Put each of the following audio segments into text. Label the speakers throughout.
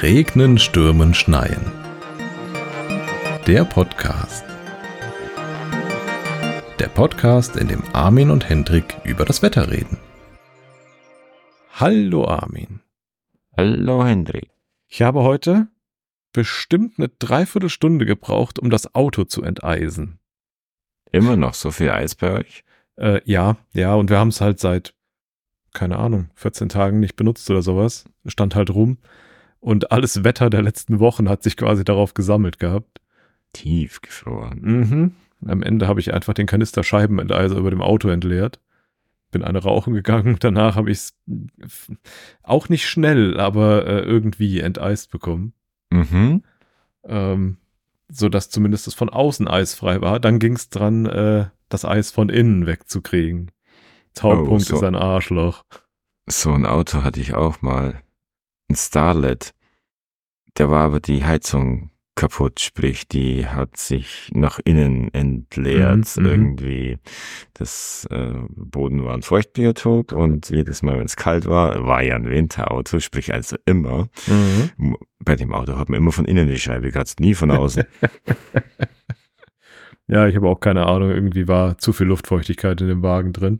Speaker 1: Regnen, Stürmen, Schneien. Der Podcast. Der Podcast, in dem Armin und Hendrik über das Wetter reden. Hallo Armin.
Speaker 2: Hallo Hendrik.
Speaker 1: Ich habe heute bestimmt eine Dreiviertelstunde gebraucht, um das Auto zu enteisen.
Speaker 2: Immer noch so viel Eis bei euch?
Speaker 1: Äh, ja, ja, und wir haben es halt seit, keine Ahnung, 14 Tagen nicht benutzt oder sowas. Stand halt rum. Und alles Wetter der letzten Wochen hat sich quasi darauf gesammelt gehabt.
Speaker 2: Tief gefroren.
Speaker 1: Mhm. Am Ende habe ich einfach den Kanister Scheibenenteiser über dem Auto entleert. Bin eine rauchen gegangen. Danach habe ich es auch nicht schnell, aber äh, irgendwie enteist bekommen.
Speaker 2: Mhm.
Speaker 1: Ähm, so dass zumindest es von außen eisfrei war. Dann ging es dran, äh, das Eis von innen wegzukriegen. Taupunkt
Speaker 2: Oh, so.
Speaker 1: ist ein Arschloch.
Speaker 2: So ein Auto hatte ich auch mal. Ein Starlet. Da war aber die Heizung kaputt, sprich, die hat sich nach innen entleert
Speaker 1: Mhm, mhm.
Speaker 2: irgendwie. Das äh, Boden war ein Feuchtbiotop und jedes Mal, wenn es kalt war, war ja ein Winterauto, sprich also immer. M- Bei dem Auto hat man immer von innen die Scheibe gekratzt, nie von außen.
Speaker 1: Ja, ich habe auch keine Ahnung. Irgendwie war zu viel Luftfeuchtigkeit in dem Wagen drin.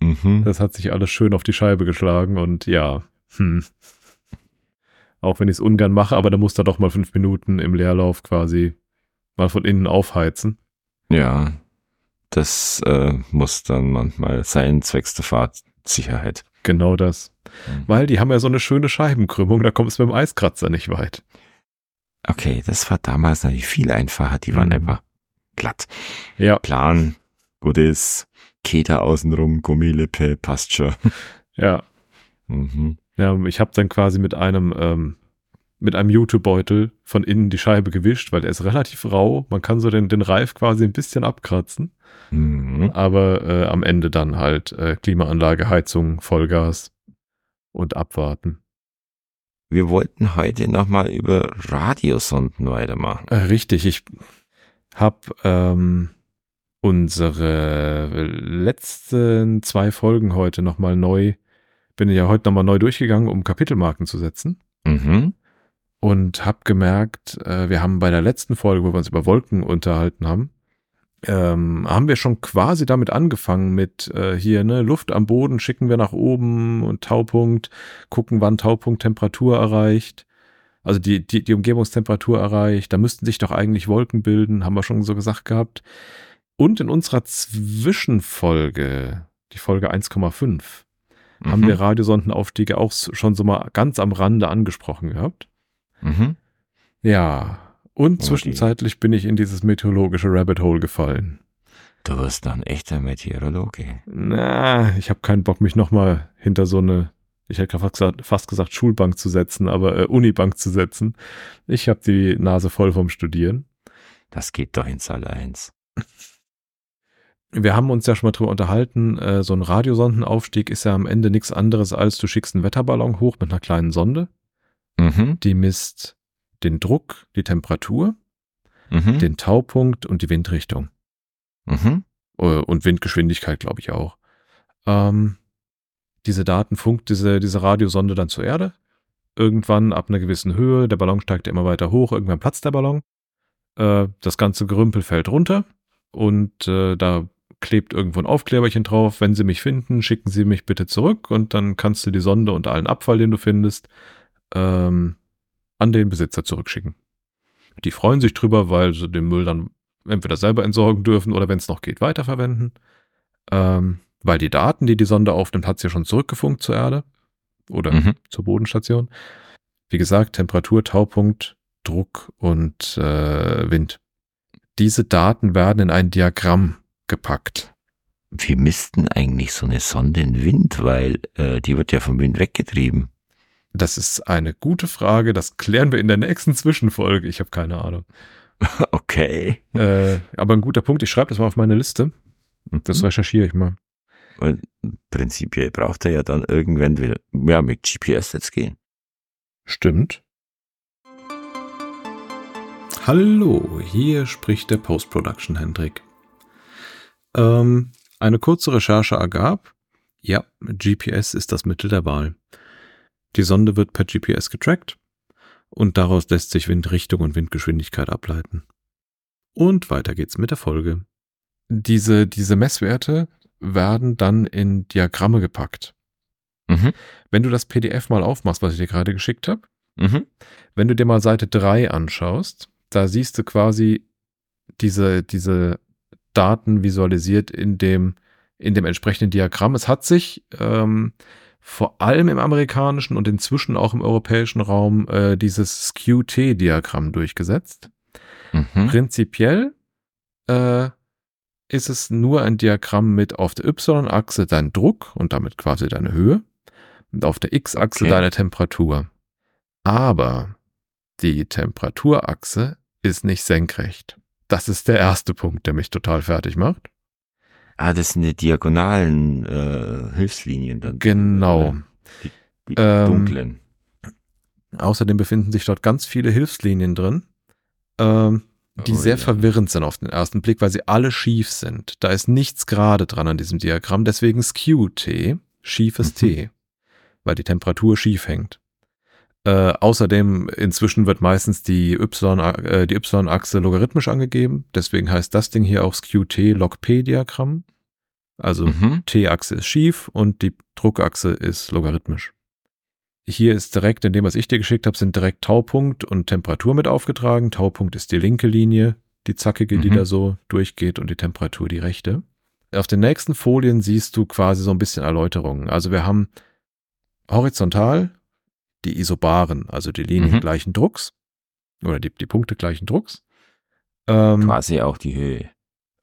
Speaker 2: mhm.
Speaker 1: Das hat sich alles schön auf die Scheibe geschlagen und ja, hm. Auch wenn ich es ungern mache, aber da muss da doch mal fünf Minuten im Leerlauf quasi mal von innen aufheizen.
Speaker 2: Ja, das äh, muss dann manchmal sein, zwecks der Fahrtsicherheit.
Speaker 1: Genau das.
Speaker 2: Mhm.
Speaker 1: Weil die haben ja so eine schöne Scheibenkrümmung, da kommt es mit dem Eiskratzer nicht weit.
Speaker 2: Okay, das war damals natürlich viel einfacher. Die waren
Speaker 1: Mhm.
Speaker 2: einfach glatt.
Speaker 1: Ja,
Speaker 2: Plan, gut ist, Keter außenrum, Gummilippe, passt schon.
Speaker 1: ja.
Speaker 2: Mhm.
Speaker 1: Ja, ich habe dann quasi mit einem ähm, mit einem Jutebeutel von innen die Scheibe gewischt, weil der ist relativ rau. Man kann so den, den Reif quasi ein bisschen abkratzen.
Speaker 2: Mhm.
Speaker 1: Aber äh, am Ende dann halt äh, Klimaanlage, Heizung, Vollgas und abwarten.
Speaker 2: Wir wollten heute nochmal über Radiosonden weitermachen.
Speaker 1: Äh, richtig, ich habe ähm, unsere letzten zwei Folgen heute nochmal neu, bin ja heute nochmal neu durchgegangen, um Kapitelmarken zu setzen.
Speaker 2: Mhm.
Speaker 1: und habe gemerkt, äh, wir haben bei der letzten Folge, wo wir uns über Wolken unterhalten haben, ähm, haben wir schon quasi damit angefangen mit äh, hier ne Luft am Boden schicken wir nach oben und Taupunkt gucken, wann Taupunkt Temperatur erreicht. Also die, die, die Umgebungstemperatur erreicht, da müssten sich doch eigentlich Wolken bilden, haben wir schon so gesagt gehabt. Und in unserer Zwischenfolge, die Folge 1,5, haben
Speaker 2: Mhm.
Speaker 1: wir Radiosondenaufstiege auch schon so mal ganz am Rande angesprochen gehabt.
Speaker 2: Mhm.
Speaker 1: Ja, und
Speaker 2: Oh,
Speaker 1: zwischenzeitlich bin ich in dieses meteorologische Rabbit Hole gefallen.
Speaker 2: Du wirst ein echter Meteorologe.
Speaker 1: Na, ich habe keinen Bock, mich nochmal hinter so eine, ich hätte fast gesagt, fast gesagt Schulbank zu setzen, aber äh, Unibank zu setzen. Ich habe die Nase voll vom Studieren.
Speaker 2: Das geht doch ins Alleins.
Speaker 1: Wir haben uns ja schon mal drüber unterhalten, äh, so ein Radiosondenaufstieg ist ja am Ende nichts anderes als du schickst einen Wetterballon hoch mit einer kleinen Sonde,
Speaker 2: Mhm.
Speaker 1: die misst den Druck, die Temperatur,
Speaker 2: Mhm.
Speaker 1: den Taupunkt und die Windrichtung.
Speaker 2: Mhm.
Speaker 1: Äh, und Windgeschwindigkeit, glaube ich auch. Ähm, diese Daten funkt diese, diese Radiosonde dann zur Erde. Irgendwann ab einer gewissen Höhe, der Ballon steigt ja immer weiter hoch, irgendwann platzt der Ballon. Äh, das ganze Gerümpel fällt runter und äh, da klebt irgendwo ein Aufkleberchen drauf. Wenn Sie mich finden, schicken Sie mich bitte zurück und dann kannst du die Sonde und allen Abfall, den du findest, ähm, an den Besitzer zurückschicken. Die freuen sich drüber, weil sie den Müll dann entweder selber entsorgen dürfen oder wenn es noch geht, weiterverwenden. Ähm, weil die Daten, die die Sonde aufnimmt, hat sie ja schon zurückgefunkt zur Erde oder
Speaker 2: Mhm.
Speaker 1: zur Bodenstation. Wie gesagt, Temperatur, Taupunkt, Druck und äh, Wind. Diese Daten werden in ein Diagramm gepackt.
Speaker 2: Wie misst denn eigentlich so eine Sonde den Wind? Weil äh, die wird ja vom Wind weggetrieben.
Speaker 1: Das ist eine gute Frage. Das klären wir in der nächsten Zwischenfolge. Ich habe keine Ahnung.
Speaker 2: Okay.
Speaker 1: Äh, aber ein guter Punkt. Ich schreibe das mal auf meine Liste. Das
Speaker 2: Mhm.
Speaker 1: recherchiere ich mal.
Speaker 2: Weil prinzipiell braucht er ja dann irgendwann wieder, ja, mit GPS jetzt gehen.
Speaker 1: Stimmt. Hallo, hier spricht der Post-Production Hendrik. Ähm, eine kurze Recherche ergab, ja, GPS ist das Mittel der Wahl. Die Sonde wird per GPS getrackt und daraus lässt sich Windrichtung und Windgeschwindigkeit ableiten. Und weiter geht's mit der Folge. Diese, diese Messwerte werden dann in Diagramme gepackt. Mhm. Wenn du das PDF mal aufmachst, was ich dir gerade geschickt habe, mhm. wenn du dir mal Seite 3 anschaust, da siehst du quasi diese, diese Daten visualisiert in dem, in dem entsprechenden Diagramm. Es hat sich ähm, vor allem im amerikanischen und inzwischen auch im europäischen Raum äh, dieses QT-Diagramm durchgesetzt. Mhm. Prinzipiell äh, ist es nur ein Diagramm mit auf der Y-Achse dein Druck und damit quasi deine Höhe und auf der X-Achse okay. deine Temperatur. Aber die Temperaturachse ist nicht senkrecht. Das ist der erste Punkt, der mich total fertig macht.
Speaker 2: Ah, das sind die diagonalen äh, Hilfslinien dann.
Speaker 1: Genau.
Speaker 2: Die, die ähm, dunklen.
Speaker 1: Außerdem befinden sich dort ganz viele Hilfslinien drin, ähm, die oh, sehr ja. verwirrend sind auf den ersten Blick, weil sie alle schief sind. Da ist nichts gerade dran an diesem Diagramm, deswegen Skew-T, schiefes mhm. T, weil die Temperatur schief hängt. Äh, außerdem, inzwischen wird meistens die äh, die Y-Achse logarithmisch angegeben. Deswegen heißt das Ding hier auch SKU-T-Log-P-Diagramm. Also mhm. T-Achse ist schief und die Druckachse ist logarithmisch. Hier ist direkt, in dem, was ich dir geschickt habe, sind direkt Taupunkt und Temperatur mit aufgetragen. Taupunkt ist die linke Linie, die zackige, mhm. die da so durchgeht und die Temperatur die rechte. Auf den nächsten Folien siehst du quasi so ein bisschen Erläuterungen. Also wir haben horizontal die Isobaren, also die Linien mhm. gleichen Drucks oder die, die Punkte gleichen Drucks.
Speaker 2: Ähm, Quasi auch die Höhe.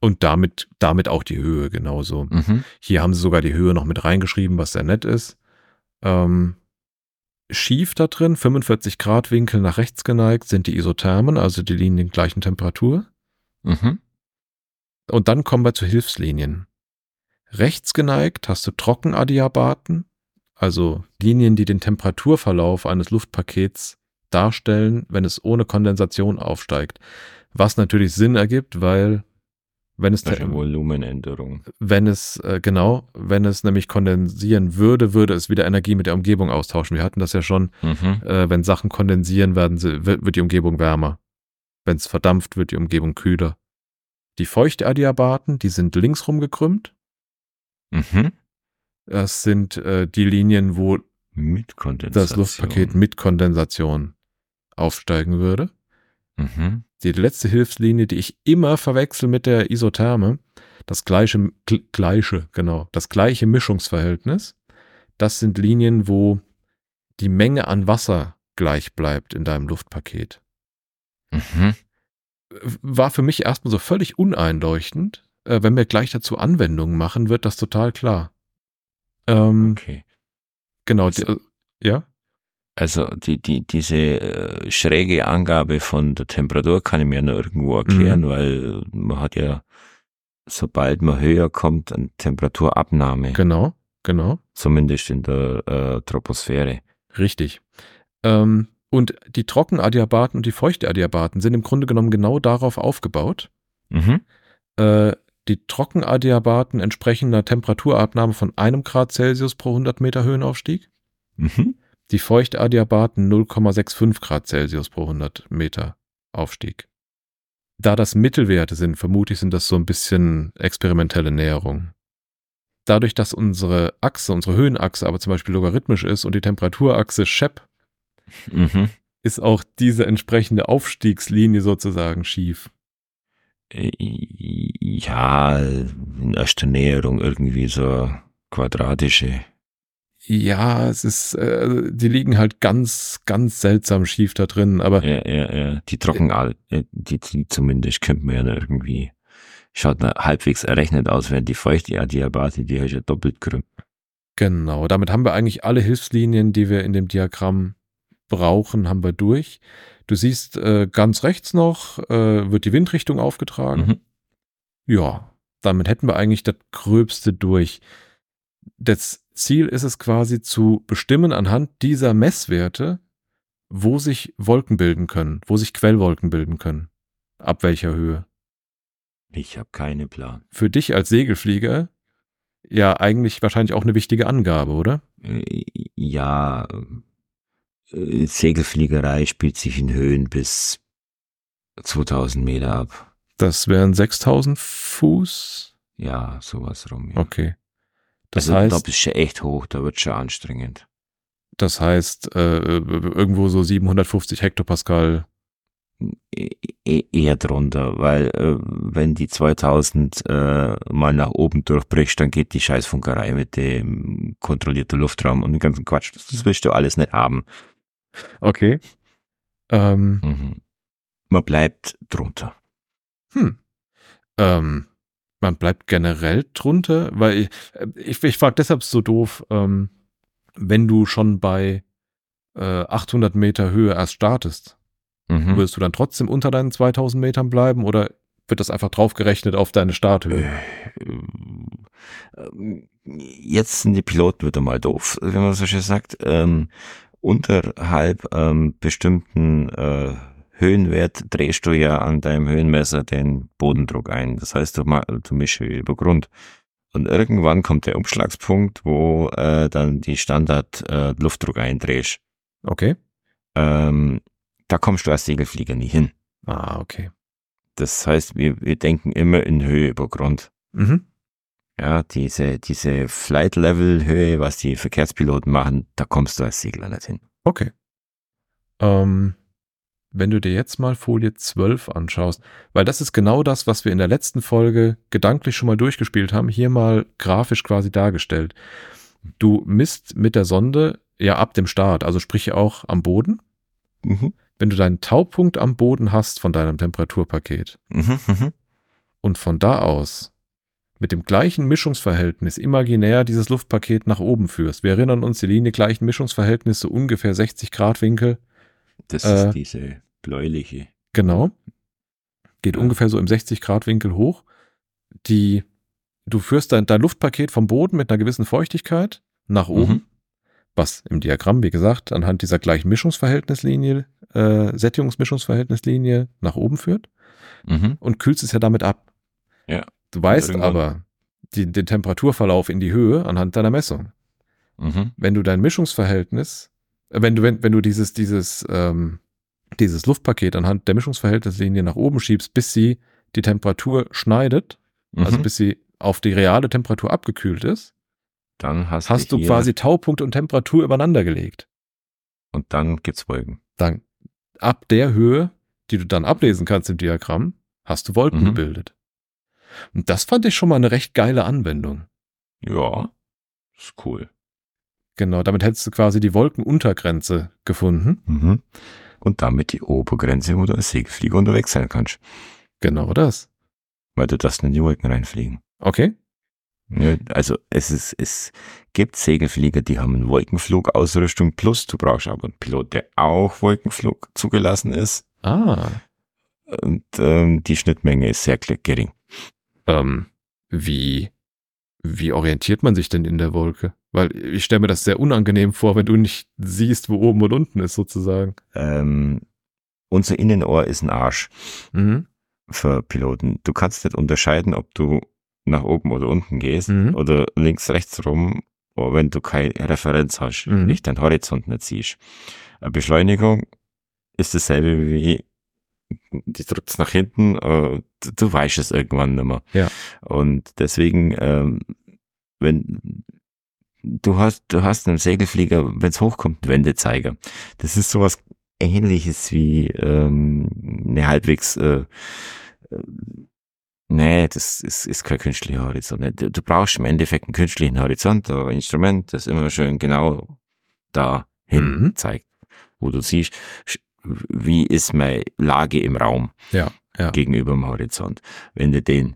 Speaker 1: Und damit, damit auch die Höhe, genauso. Mhm. Hier haben sie sogar die Höhe noch mit reingeschrieben, was sehr nett ist. Ähm, schief da drin, 45 Grad Winkel nach rechts geneigt, sind die Isothermen, also die Linien gleichen Temperatur. Mhm. Und dann kommen wir zu Hilfslinien. Rechts geneigt hast du Trockenadiabaten, also Linien, die den Temperaturverlauf eines Luftpakets darstellen, wenn es ohne Kondensation aufsteigt. Was natürlich Sinn ergibt, weil wenn es
Speaker 2: Volumenänderung.
Speaker 1: Wenn es äh, genau, wenn es nämlich kondensieren würde, würde es wieder Energie mit der Umgebung austauschen. Wir hatten das ja schon, mhm. äh, wenn Sachen kondensieren werden, sie, wird die Umgebung wärmer. Wenn es verdampft, wird die Umgebung kühler. Die Feuchtadiabaten, die sind linksrum gekrümmt. Mhm. Das sind äh, die Linien, wo das Luftpaket mit Kondensation aufsteigen würde. Mhm. Die letzte Hilfslinie, die ich immer verwechsel mit der Isotherme, das gleiche, gleiche, genau, das gleiche Mischungsverhältnis. Das sind Linien, wo die Menge an Wasser gleich bleibt in deinem Luftpaket. Mhm. War für mich erstmal so völlig uneinleuchtend. Äh, wenn wir gleich dazu Anwendungen machen, wird das total klar. Ähm, okay. Genau, also, die, ja.
Speaker 2: Also die, die, diese äh, schräge Angabe von der Temperatur kann ich mir nur irgendwo erklären, mhm. weil man hat ja, sobald man höher kommt, eine Temperaturabnahme.
Speaker 1: Genau, genau.
Speaker 2: Zumindest in der äh, Troposphäre.
Speaker 1: Richtig. Ähm, und die Trockenadiabaten und die Feuchtadiabaten sind im Grunde genommen genau darauf aufgebaut. Mhm. Äh, die Trockenadiabaten entsprechen einer Temperaturabnahme von einem Grad Celsius pro 100 Meter Höhenaufstieg. Mhm. Die Feuchtadiabaten 0,65 Grad Celsius pro 100 Meter Aufstieg. Da das Mittelwerte sind, vermutlich sind das so ein bisschen experimentelle Näherungen. Dadurch, dass unsere Achse, unsere Höhenachse aber zum Beispiel logarithmisch ist und die Temperaturachse Shep, mhm. ist auch diese entsprechende Aufstiegslinie sozusagen schief.
Speaker 2: Äh, ja, in erster Näherung irgendwie so quadratische.
Speaker 1: Ja, es ist, äh, die liegen halt ganz, ganz seltsam schief da drin, aber.
Speaker 2: Ja, ja, ja. Die trocken, äh, die, die zumindest könnte man ja irgendwie, schaut halbwegs errechnet aus, während die feuchte Adiabate, die ist ja doppelt krümmt.
Speaker 1: Genau, damit haben wir eigentlich alle Hilfslinien, die wir in dem Diagramm brauchen, haben wir durch. Du siehst äh, ganz rechts noch, äh, wird die Windrichtung aufgetragen. Mhm. Ja, damit hätten wir eigentlich das Gröbste durch. Das Ziel ist es quasi zu bestimmen anhand dieser Messwerte, wo sich Wolken bilden können, wo sich Quellwolken bilden können. Ab welcher Höhe?
Speaker 2: Ich habe keinen Plan.
Speaker 1: Für dich als Segelflieger ja eigentlich wahrscheinlich auch eine wichtige Angabe, oder?
Speaker 2: Äh, Ja, äh, Segelfliegerei spielt sich in Höhen bis 2000 Meter ab.
Speaker 1: Das wären 6000 Fuß.
Speaker 2: Ja, sowas rum. Ja.
Speaker 1: Okay. Das
Speaker 2: also da
Speaker 1: heißt,
Speaker 2: bist du echt hoch, da wird schon anstrengend.
Speaker 1: das heißt äh, irgendwo so 750 Hektopascal.
Speaker 2: E e eher drunter, weil äh, wenn die 2000 äh, mal nach oben durchbrichst, dann geht die Scheißfunkerei mit dem kontrollierten Luftraum und dem ganzen Quatsch. Das, das willst du alles nicht haben.
Speaker 1: Okay. Ähm,
Speaker 2: Mhm. Man bleibt drunter.
Speaker 1: hm. Ähm, man bleibt generell drunter, weil ich, äh, ich, ich frage deshalb so doof, ähm, wenn du schon bei äh, 800 Meter Höhe erst startest,
Speaker 2: Mhm.
Speaker 1: würdest du dann trotzdem unter deinen 2000 Metern bleiben oder wird das einfach draufgerechnet auf deine Starthöhe?
Speaker 2: Ähm, Jetzt sind die Piloten wieder mal doof, wenn man so schön sagt. Ähm, unterhalb ähm, bestimmten äh, Höhenwert drehst du ja an deinem Höhenmesser den Bodendruck ein. Das heißt, du, du mischst über Grund. Und irgendwann kommt der Umschlagspunkt, wo äh, dann die Standard äh, Luftdruck eindrehst.
Speaker 1: Okay.
Speaker 2: Ähm, da kommst du als Segelflieger nie hin.
Speaker 1: Ah, okay.
Speaker 2: Das heißt, wir, wir denken immer in Höhe über Grund.
Speaker 1: Mhm.
Speaker 2: Ja, diese, diese Flight-Level-Höhe, was die Verkehrspiloten machen, da kommst du als Segler nicht hin.
Speaker 1: Okay. Ähm, wenn du dir jetzt mal Folie 12 anschaust, weil das ist genau das, was wir in der letzten Folge gedanklich schon mal durchgespielt haben, hier mal grafisch quasi dargestellt. Du misst mit der Sonde ja ab dem Start, also sprich auch am Boden.
Speaker 2: Mhm.
Speaker 1: Wenn du deinen Taupunkt am Boden hast von deinem Temperaturpaket
Speaker 2: Mhm, mhm.
Speaker 1: und von da aus mit dem gleichen Mischungsverhältnis imaginär dieses Luftpaket nach oben führst. Wir erinnern uns, die Linie gleichen Mischungsverhältnis, so ungefähr 60 Grad Winkel.
Speaker 2: Das
Speaker 1: Äh.
Speaker 2: ist diese bläuliche.
Speaker 1: Genau. Geht
Speaker 2: Ja.
Speaker 1: ungefähr so im 60 Grad Winkel hoch. Die, du führst dein, dein Luftpaket vom Boden mit einer gewissen Feuchtigkeit nach oben,
Speaker 2: Mhm.
Speaker 1: was im Diagramm, wie gesagt, anhand dieser gleichen Mischungsverhältnislinie, äh, Sättigungsmischungsverhältnislinie nach oben führt
Speaker 2: Mhm.
Speaker 1: und kühlst es ja damit ab.
Speaker 2: Ja.
Speaker 1: Du weißt
Speaker 2: irgendwann-
Speaker 1: aber die, den Temperaturverlauf in die Höhe anhand deiner Messung.
Speaker 2: Mhm.
Speaker 1: wenn du dein Mischungsverhältnis, äh, wenn du, wenn, wenn du dieses, dieses, ähm, dieses Luftpaket anhand der Mischungsverhältnislinie nach oben schiebst, bis sie die Temperatur schneidet, also
Speaker 2: Mhm.
Speaker 1: bis sie auf die reale Temperatur abgekühlt ist,
Speaker 2: dann hast,
Speaker 1: hast du quasi Taupunkt und Temperatur übereinander gelegt.
Speaker 2: Und dann gibt's Wolken.
Speaker 1: Dann ab der Höhe, die du dann ablesen kannst im Diagramm, hast du Wolken
Speaker 2: Mhm.
Speaker 1: gebildet. Und das fand ich schon mal eine recht geile Anwendung.
Speaker 2: Ja. Ist cool.
Speaker 1: Genau, damit hättest du quasi die Wolkenuntergrenze gefunden.
Speaker 2: Mhm. Und damit die Obergrenze, wo du als Segelflieger unterwegs sein kannst.
Speaker 1: Genau das.
Speaker 2: Weil du das in die Wolken reinfliegen.
Speaker 1: Okay.
Speaker 2: Ja, also es ist, es gibt Segelflieger, die haben Wolkenflugausrüstung plus, du brauchst aber einen Pilot, der auch Wolkenflug zugelassen ist.
Speaker 1: Ah.
Speaker 2: Und ähm, die Schnittmenge ist sehr gering.
Speaker 1: Ähm, wie, wie orientiert man sich denn in der Wolke? Weil ich stelle mir das sehr unangenehm vor, wenn du nicht siehst, wo oben und unten ist, sozusagen.
Speaker 2: Ähm, unser Innenohr ist ein Arsch
Speaker 1: Mhm.
Speaker 2: für Piloten. Du kannst nicht unterscheiden, ob du nach oben oder unten gehst
Speaker 1: Mhm.
Speaker 2: oder links, rechts rum, oder wenn du keine Referenz hast,
Speaker 1: Mhm.
Speaker 2: nicht deinen Horizont nicht siehst. Eine Beschleunigung ist dasselbe wie die drückt nach hinten, äh, du, du weißt es irgendwann nicht mehr.
Speaker 1: Ja.
Speaker 2: Und deswegen, ähm, wenn du hast, du hast einen Segelflieger, wenn es hochkommt, Wendezeiger. Das ist sowas ähnliches wie ähm, eine halbwegs äh, äh, Nee, das ist, ist kein künstlicher Horizont. Du, du brauchst im Endeffekt einen künstlichen Horizont, ein Instrument, das immer schön genau dahin
Speaker 1: Mhm.
Speaker 2: zeigt, wo du siehst, wie ist meine Lage im Raum
Speaker 1: Ja, ja.
Speaker 2: gegenüber dem Horizont. Wenn du den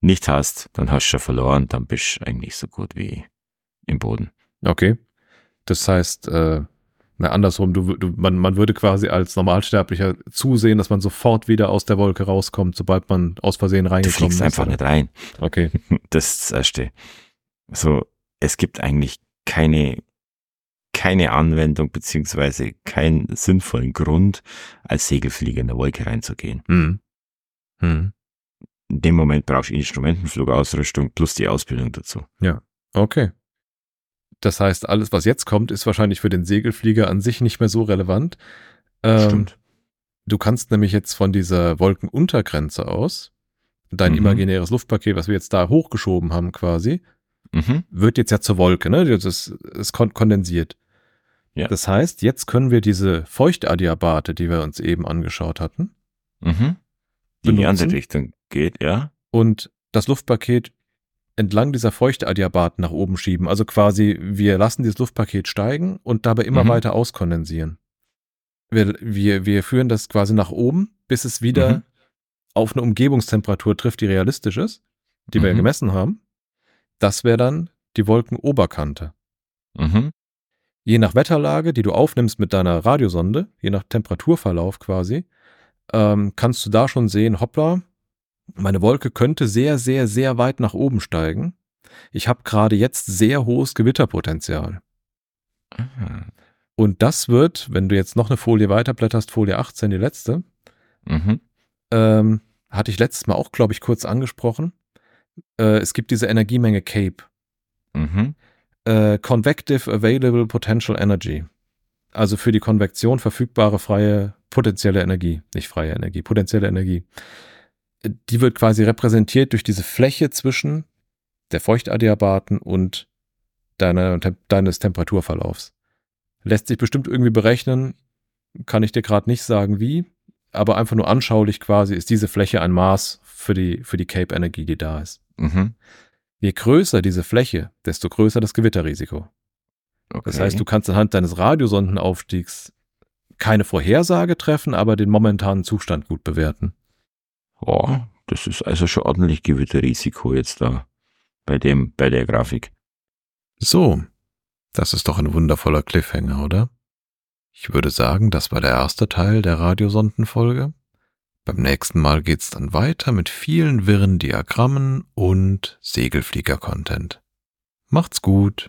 Speaker 2: nicht hast, dann hast du schon verloren, dann bist du eigentlich so gut wie im Boden.
Speaker 1: Okay. Das heißt, äh, na, andersrum, du, du, man, man würde quasi als Normalsterblicher zusehen, dass man sofort wieder aus der Wolke rauskommt, sobald man aus Versehen
Speaker 2: Du
Speaker 1: reingekommen
Speaker 2: fliegst
Speaker 1: ist.
Speaker 2: einfach
Speaker 1: oder?
Speaker 2: nicht rein.
Speaker 1: Okay.
Speaker 2: Das ist das Erste. So, es gibt eigentlich keine, keine Anwendung beziehungsweise keinen sinnvollen Grund, als Segelflieger in der Wolke reinzugehen.
Speaker 1: Mhm.
Speaker 2: Hm. In dem Moment brauchst du Instrumentenflugausrüstung plus die Ausbildung dazu.
Speaker 1: Ja, okay. Das heißt, alles, was jetzt kommt, ist wahrscheinlich für den Segelflieger an sich nicht mehr so relevant. Ähm, Stimmt. Du kannst nämlich jetzt von dieser Wolkenuntergrenze aus, dein mhm. imaginäres Luftpaket, was wir jetzt da hochgeschoben haben quasi, mhm. wird jetzt ja zur Wolke, ne? Das ist, ist kondensiert. Ja. Das heißt, jetzt können wir diese Feuchtadiabate, die wir uns eben angeschaut hatten,
Speaker 2: mhm. die in die andere Richtung geht, ja.
Speaker 1: Und das Luftpaket entlang dieser Feuchtadiabaten nach oben schieben. Also quasi, wir lassen dieses Luftpaket steigen und dabei immer mhm. weiter auskondensieren. Wir, wir, wir führen das quasi nach oben, bis es wieder mhm. auf eine Umgebungstemperatur trifft, die realistisch ist, die wir mhm. gemessen haben. Das wäre dann die Wolkenoberkante. Mhm. Je nach Wetterlage, die du aufnimmst mit deiner Radiosonde, je nach Temperaturverlauf quasi, ähm, kannst du da schon sehen, hoppla, meine Wolke könnte sehr, sehr, sehr weit nach oben steigen. Ich habe gerade jetzt sehr hohes Gewitterpotenzial. Mhm. Und das wird, wenn du jetzt noch eine Folie weiterblätterst, Folie 18, die letzte, mhm. ähm, hatte ich letztes Mal auch, glaube ich, kurz angesprochen. Äh, es gibt diese Energiemenge CAPE. Mhm. Äh, Convective Available Potential Energy. Also für die Konvektion verfügbare freie potenzielle Energie. Nicht freie Energie, potenzielle Energie die wird quasi repräsentiert durch diese Fläche zwischen der Feuchtadiabaten und deiner, deines Temperaturverlaufs. Lässt sich bestimmt irgendwie berechnen, kann ich dir gerade nicht sagen wie, aber einfach nur anschaulich quasi ist diese Fläche ein Maß für die, für die Cape-Energie, die da ist. Mhm. Je größer diese Fläche, desto größer das Gewitterrisiko. Okay. Das heißt, du kannst anhand deines Radiosondenaufstiegs keine Vorhersage treffen, aber den momentanen Zustand gut bewerten.
Speaker 2: Oh, das ist also schon ordentlich Gewitterrisiko jetzt da bei dem, bei der Grafik.
Speaker 1: So, das ist doch ein wundervoller Cliffhanger, oder? Ich würde sagen, das war der erste Teil der Radiosondenfolge. Beim nächsten Mal geht's dann weiter mit vielen wirren Diagrammen und Segelflieger-Content. Macht's gut!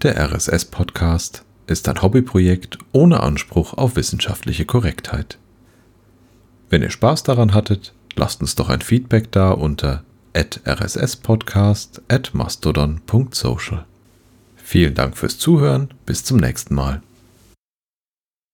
Speaker 1: Der RSS-Podcast ist ein Hobbyprojekt ohne Anspruch auf wissenschaftliche Korrektheit. Wenn ihr Spaß daran hattet, lasst uns doch ein Feedback da unter rsspodcast at mastodon.social. Vielen Dank fürs Zuhören, bis zum nächsten Mal.